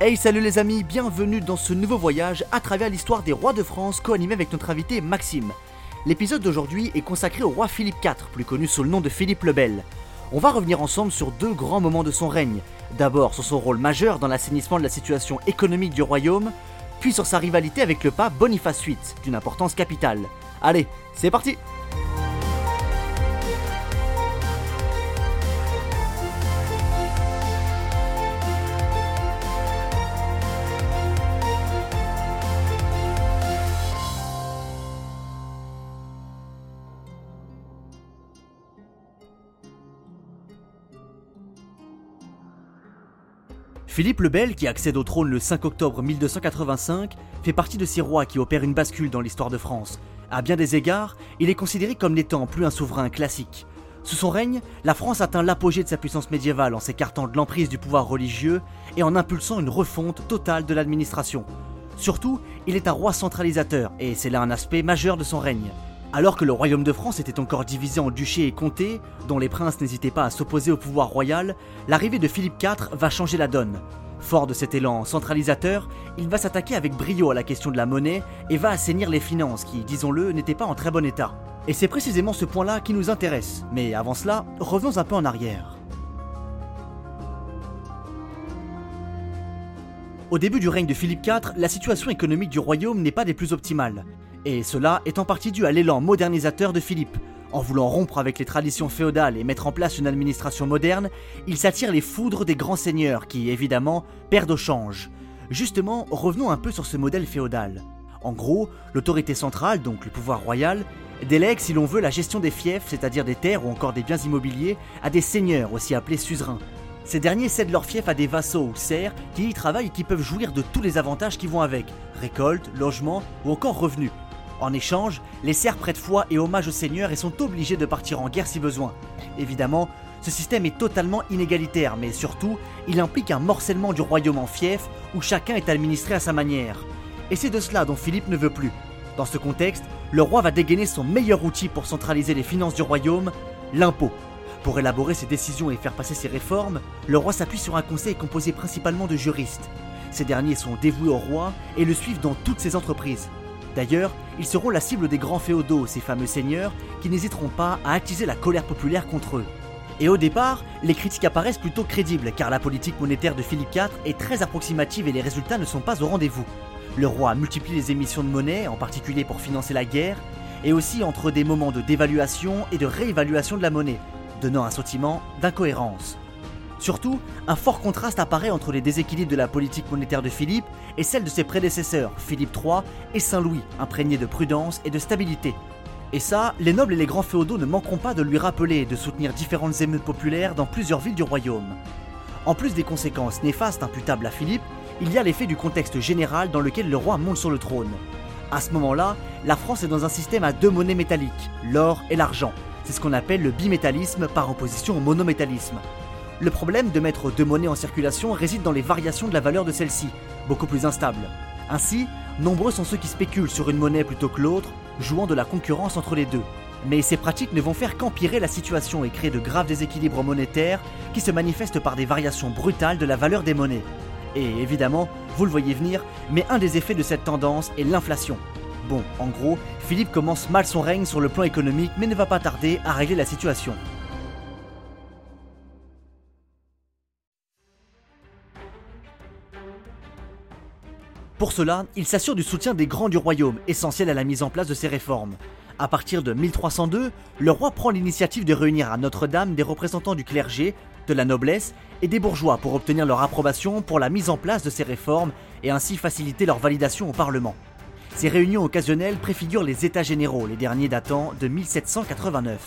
Hey salut les amis, bienvenue dans ce nouveau voyage à travers l'histoire des rois de France co-animé avec notre invité Maxime. L'épisode d'aujourd'hui est consacré au roi Philippe IV, plus connu sous le nom de Philippe le Bel. On va revenir ensemble sur deux grands moments de son règne. D'abord sur son rôle majeur dans l'assainissement de la situation économique du royaume, puis sur sa rivalité avec le pape Boniface VIII, d'une importance capitale. Allez, c'est parti Philippe le Bel, qui accède au trône le 5 octobre 1285, fait partie de ces rois qui opèrent une bascule dans l'histoire de France. À bien des égards, il est considéré comme n'étant plus un souverain classique. Sous son règne, la France atteint l'apogée de sa puissance médiévale en s'écartant de l'emprise du pouvoir religieux et en impulsant une refonte totale de l'administration. Surtout, il est un roi centralisateur, et c'est là un aspect majeur de son règne. Alors que le royaume de France était encore divisé en duchés et comtés, dont les princes n'hésitaient pas à s'opposer au pouvoir royal, l'arrivée de Philippe IV va changer la donne. Fort de cet élan centralisateur, il va s'attaquer avec brio à la question de la monnaie et va assainir les finances qui, disons-le, n'étaient pas en très bon état. Et c'est précisément ce point-là qui nous intéresse, mais avant cela, revenons un peu en arrière. Au début du règne de Philippe IV, la situation économique du royaume n'est pas des plus optimales. Et cela est en partie dû à l'élan modernisateur de Philippe. En voulant rompre avec les traditions féodales et mettre en place une administration moderne, il s'attire les foudres des grands seigneurs qui, évidemment, perdent au change. Justement, revenons un peu sur ce modèle féodal. En gros, l'autorité centrale, donc le pouvoir royal, délègue, si l'on veut, la gestion des fiefs, c'est-à-dire des terres ou encore des biens immobiliers, à des seigneurs, aussi appelés suzerains. Ces derniers cèdent leurs fiefs à des vassaux ou serfs qui y travaillent et qui peuvent jouir de tous les avantages qui vont avec, récolte, logement ou encore revenus, en échange, les serfs prêtent foi et hommage au seigneur et sont obligés de partir en guerre si besoin. Évidemment, ce système est totalement inégalitaire, mais surtout, il implique un morcellement du royaume en fief où chacun est administré à sa manière. Et c'est de cela dont Philippe ne veut plus. Dans ce contexte, le roi va dégainer son meilleur outil pour centraliser les finances du royaume, l'impôt. Pour élaborer ses décisions et faire passer ses réformes, le roi s'appuie sur un conseil composé principalement de juristes. Ces derniers sont dévoués au roi et le suivent dans toutes ses entreprises. D'ailleurs, ils seront la cible des grands féodaux, ces fameux seigneurs, qui n'hésiteront pas à attiser la colère populaire contre eux. Et au départ, les critiques apparaissent plutôt crédibles, car la politique monétaire de Philippe IV est très approximative et les résultats ne sont pas au rendez-vous. Le roi multiplie les émissions de monnaie, en particulier pour financer la guerre, et aussi entre des moments de dévaluation et de réévaluation de la monnaie, donnant un sentiment d'incohérence. Surtout, un fort contraste apparaît entre les déséquilibres de la politique monétaire de Philippe et celle de ses prédécesseurs, Philippe III et Saint-Louis, imprégnés de prudence et de stabilité. Et ça, les nobles et les grands féodaux ne manqueront pas de lui rappeler et de soutenir différentes émeutes populaires dans plusieurs villes du royaume. En plus des conséquences néfastes imputables à Philippe, il y a l'effet du contexte général dans lequel le roi monte sur le trône. À ce moment-là, la France est dans un système à deux monnaies métalliques, l'or et l'argent. C'est ce qu'on appelle le bimétallisme par opposition au monométallisme. Le problème de mettre deux monnaies en circulation réside dans les variations de la valeur de celle-ci, beaucoup plus instables. Ainsi, nombreux sont ceux qui spéculent sur une monnaie plutôt que l'autre, jouant de la concurrence entre les deux. Mais ces pratiques ne vont faire qu'empirer la situation et créer de graves déséquilibres monétaires qui se manifestent par des variations brutales de la valeur des monnaies. Et évidemment, vous le voyez venir, mais un des effets de cette tendance est l'inflation. Bon, en gros, Philippe commence mal son règne sur le plan économique mais ne va pas tarder à régler la situation. Pour cela, il s'assure du soutien des grands du royaume, essentiel à la mise en place de ces réformes. À partir de 1302, le roi prend l'initiative de réunir à Notre-Dame des représentants du clergé, de la noblesse et des bourgeois pour obtenir leur approbation pour la mise en place de ces réformes et ainsi faciliter leur validation au Parlement. Ces réunions occasionnelles préfigurent les États généraux, les derniers datant de 1789.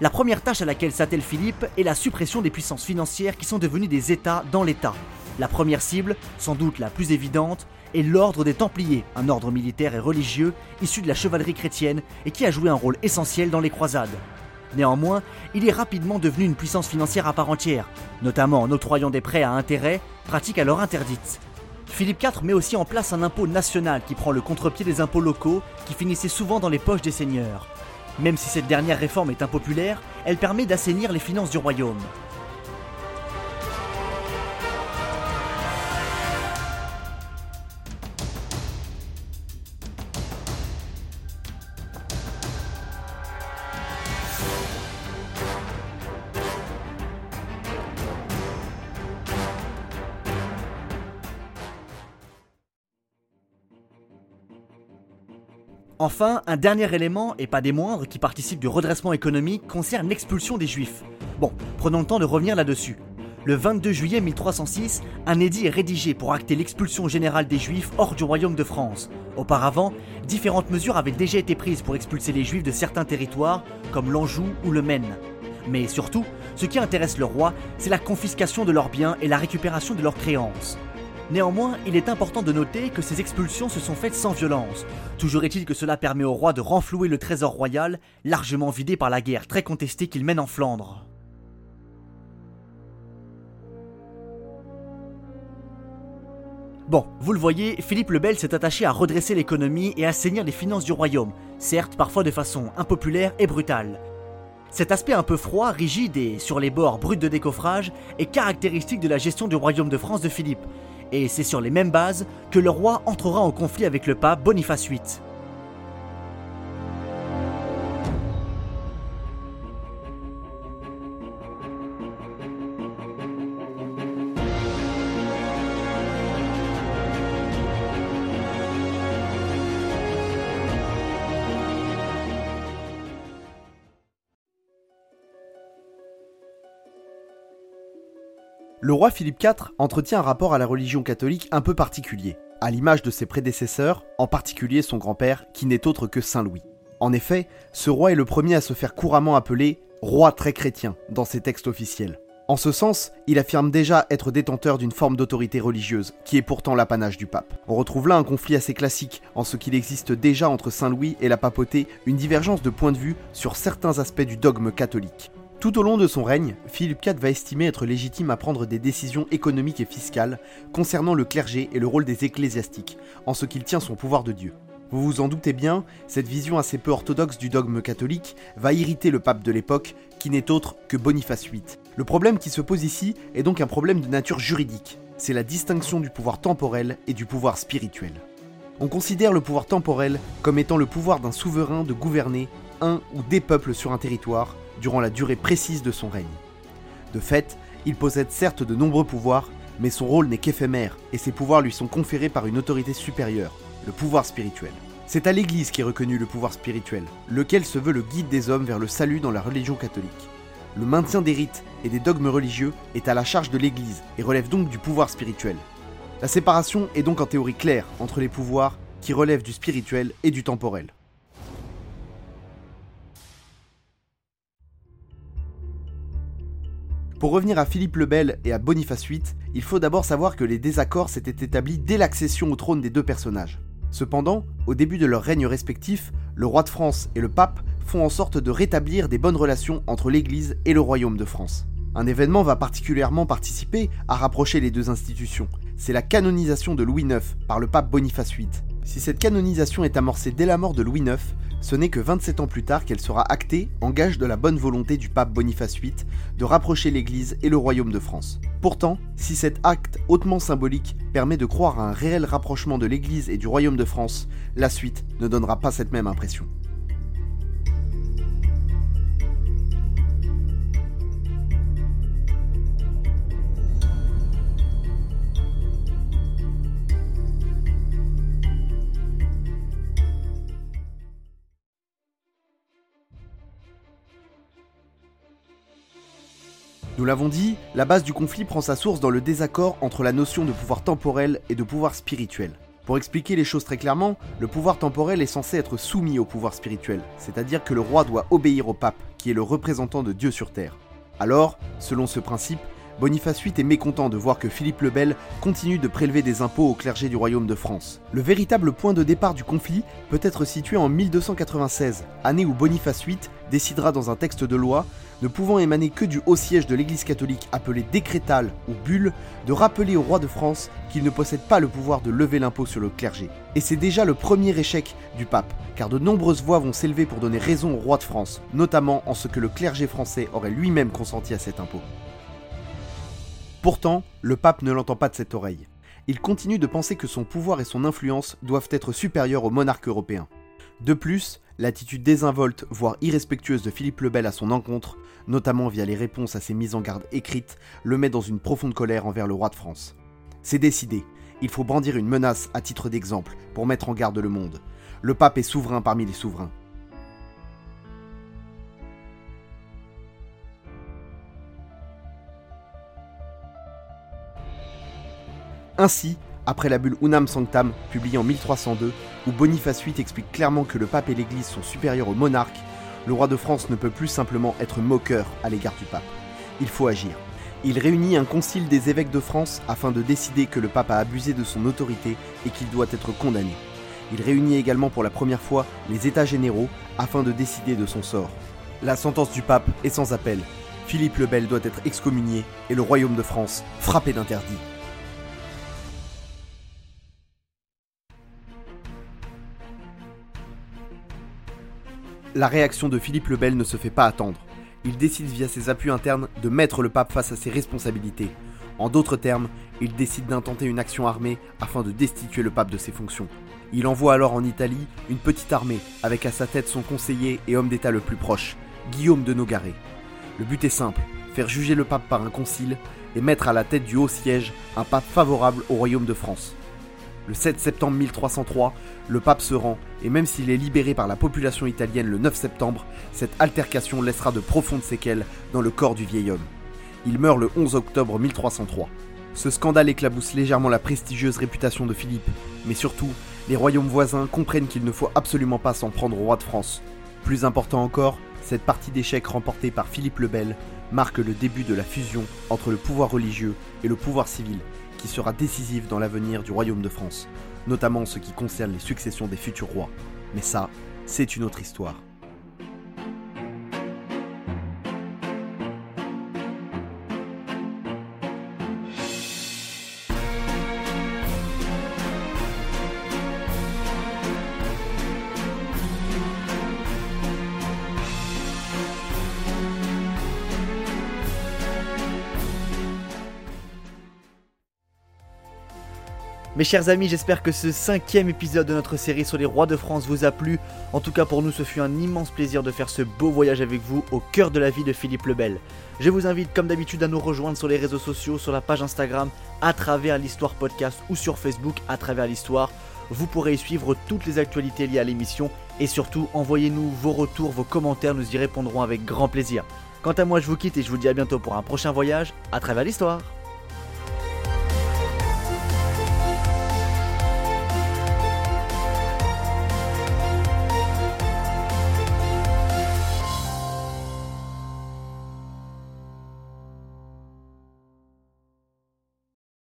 La première tâche à laquelle s'attelle Philippe est la suppression des puissances financières qui sont devenues des États dans l'État, la première cible, sans doute la plus évidente, est l'ordre des Templiers, un ordre militaire et religieux issu de la chevalerie chrétienne et qui a joué un rôle essentiel dans les croisades. Néanmoins, il est rapidement devenu une puissance financière à part entière, notamment en octroyant des prêts à intérêt, pratique alors interdite. Philippe IV met aussi en place un impôt national qui prend le contre-pied des impôts locaux qui finissaient souvent dans les poches des seigneurs. Même si cette dernière réforme est impopulaire, elle permet d'assainir les finances du royaume. Enfin, un dernier élément, et pas des moindres, qui participe du redressement économique concerne l'expulsion des juifs. Bon, prenons le temps de revenir là-dessus. Le 22 juillet 1306, un édit est rédigé pour acter l'expulsion générale des juifs hors du royaume de France. Auparavant, différentes mesures avaient déjà été prises pour expulser les juifs de certains territoires, comme l'Anjou ou le Maine. Mais surtout, ce qui intéresse le roi, c'est la confiscation de leurs biens et la récupération de leurs créances. Néanmoins, il est important de noter que ces expulsions se sont faites sans violence. Toujours est-il que cela permet au roi de renflouer le trésor royal, largement vidé par la guerre très contestée qu'il mène en Flandre. Bon, vous le voyez, Philippe le Bel s'est attaché à redresser l'économie et à assainir les finances du royaume, certes parfois de façon impopulaire et brutale. Cet aspect un peu froid, rigide et sur les bords brut de décoffrage est caractéristique de la gestion du royaume de France de Philippe, et c'est sur les mêmes bases que le roi entrera en conflit avec le pape Boniface VIII. Le roi Philippe IV entretient un rapport à la religion catholique un peu particulier, à l'image de ses prédécesseurs, en particulier son grand-père, qui n'est autre que Saint Louis. En effet, ce roi est le premier à se faire couramment appeler roi très chrétien dans ses textes officiels. En ce sens, il affirme déjà être détenteur d'une forme d'autorité religieuse, qui est pourtant l'apanage du pape. On retrouve là un conflit assez classique, en ce qu'il existe déjà entre Saint Louis et la papauté une divergence de point de vue sur certains aspects du dogme catholique. Tout au long de son règne, Philippe IV va estimer être légitime à prendre des décisions économiques et fiscales concernant le clergé et le rôle des ecclésiastiques, en ce qu'il tient son pouvoir de Dieu. Vous vous en doutez bien, cette vision assez peu orthodoxe du dogme catholique va irriter le pape de l'époque, qui n'est autre que Boniface VIII. Le problème qui se pose ici est donc un problème de nature juridique. C'est la distinction du pouvoir temporel et du pouvoir spirituel. On considère le pouvoir temporel comme étant le pouvoir d'un souverain de gouverner un ou des peuples sur un territoire, durant la durée précise de son règne. De fait, il possède certes de nombreux pouvoirs, mais son rôle n'est qu'éphémère, et ses pouvoirs lui sont conférés par une autorité supérieure, le pouvoir spirituel. C'est à l'Église qu'est reconnu le pouvoir spirituel, lequel se veut le guide des hommes vers le salut dans la religion catholique. Le maintien des rites et des dogmes religieux est à la charge de l'Église et relève donc du pouvoir spirituel. La séparation est donc en théorie claire entre les pouvoirs qui relèvent du spirituel et du temporel. Pour revenir à Philippe le Bel et à Boniface VIII, il faut d'abord savoir que les désaccords s'étaient établis dès l'accession au trône des deux personnages. Cependant, au début de leur règne respectif, le roi de France et le pape font en sorte de rétablir des bonnes relations entre l'Église et le royaume de France. Un événement va particulièrement participer à rapprocher les deux institutions. C'est la canonisation de Louis IX par le pape Boniface VIII. Si cette canonisation est amorcée dès la mort de Louis IX, ce n'est que 27 ans plus tard qu'elle sera actée en gage de la bonne volonté du pape Boniface VIII de rapprocher l'Église et le royaume de France. Pourtant, si cet acte hautement symbolique permet de croire à un réel rapprochement de l'Église et du royaume de France, la suite ne donnera pas cette même impression. Nous l'avons dit, la base du conflit prend sa source dans le désaccord entre la notion de pouvoir temporel et de pouvoir spirituel. Pour expliquer les choses très clairement, le pouvoir temporel est censé être soumis au pouvoir spirituel, c'est-à-dire que le roi doit obéir au pape, qui est le représentant de Dieu sur terre. Alors, selon ce principe, Boniface VIII est mécontent de voir que Philippe le Bel continue de prélever des impôts au clergé du royaume de France. Le véritable point de départ du conflit peut être situé en 1296, année où Boniface VIII décidera dans un texte de loi, ne pouvant émaner que du haut siège de l'Église catholique appelé décrétal ou bulle, de rappeler au roi de France qu'il ne possède pas le pouvoir de lever l'impôt sur le clergé. Et c'est déjà le premier échec du pape, car de nombreuses voix vont s'élever pour donner raison au roi de France, notamment en ce que le clergé français aurait lui-même consenti à cet impôt. Pourtant, le pape ne l'entend pas de cette oreille. Il continue de penser que son pouvoir et son influence doivent être supérieurs aux monarques européens. De plus, l'attitude désinvolte, voire irrespectueuse de Philippe le Bel à son encontre, notamment via les réponses à ses mises en garde écrites, le met dans une profonde colère envers le roi de France. C'est décidé, il faut brandir une menace à titre d'exemple pour mettre en garde le monde. Le pape est souverain parmi les souverains. Ainsi, après la bulle Unam Sanctam, publiée en 1302, où Boniface VIII explique clairement que le pape et l'Église sont supérieurs au monarque, le roi de France ne peut plus simplement être moqueur à l'égard du pape. Il faut agir. Il réunit un concile des évêques de France afin de décider que le pape a abusé de son autorité et qu'il doit être condamné. Il réunit également pour la première fois les États généraux afin de décider de son sort. La sentence du pape est sans appel. Philippe le Bel doit être excommunié et le royaume de France frappé d'interdit. La réaction de Philippe le Bel ne se fait pas attendre. Il décide via ses appuis internes de mettre le pape face à ses responsabilités. En d'autres termes, il décide d'intenter une action armée afin de destituer le pape de ses fonctions. Il envoie alors en Italie une petite armée avec à sa tête son conseiller et homme d'État le plus proche, Guillaume de Nogaret. Le but est simple, faire juger le pape par un concile et mettre à la tête du haut siège un pape favorable au royaume de France. Le 7 septembre 1303, le pape se rend, et même s'il est libéré par la population italienne le 9 septembre, cette altercation laissera de profondes séquelles dans le corps du vieil homme. Il meurt le 11 octobre 1303. Ce scandale éclabousse légèrement la prestigieuse réputation de Philippe, mais surtout, les royaumes voisins comprennent qu'il ne faut absolument pas s'en prendre au roi de France. Plus important encore, cette partie d'échecs remportée par Philippe le Bel marque le début de la fusion entre le pouvoir religieux et le pouvoir civil, sera décisive dans l'avenir du royaume de France, notamment en ce qui concerne les successions des futurs rois. Mais ça, c'est une autre histoire. Mes chers amis, j'espère que ce cinquième épisode de notre série sur les rois de France vous a plu. En tout cas pour nous, ce fut un immense plaisir de faire ce beau voyage avec vous au cœur de la vie de Philippe le Bel. Je vous invite comme d'habitude à nous rejoindre sur les réseaux sociaux, sur la page Instagram, à travers l'Histoire Podcast ou sur Facebook à travers l'Histoire. Vous pourrez y suivre toutes les actualités liées à l'émission et surtout envoyez-nous vos retours, vos commentaires, nous y répondrons avec grand plaisir. Quant à moi, je vous quitte et je vous dis à bientôt pour un prochain voyage à travers l'Histoire.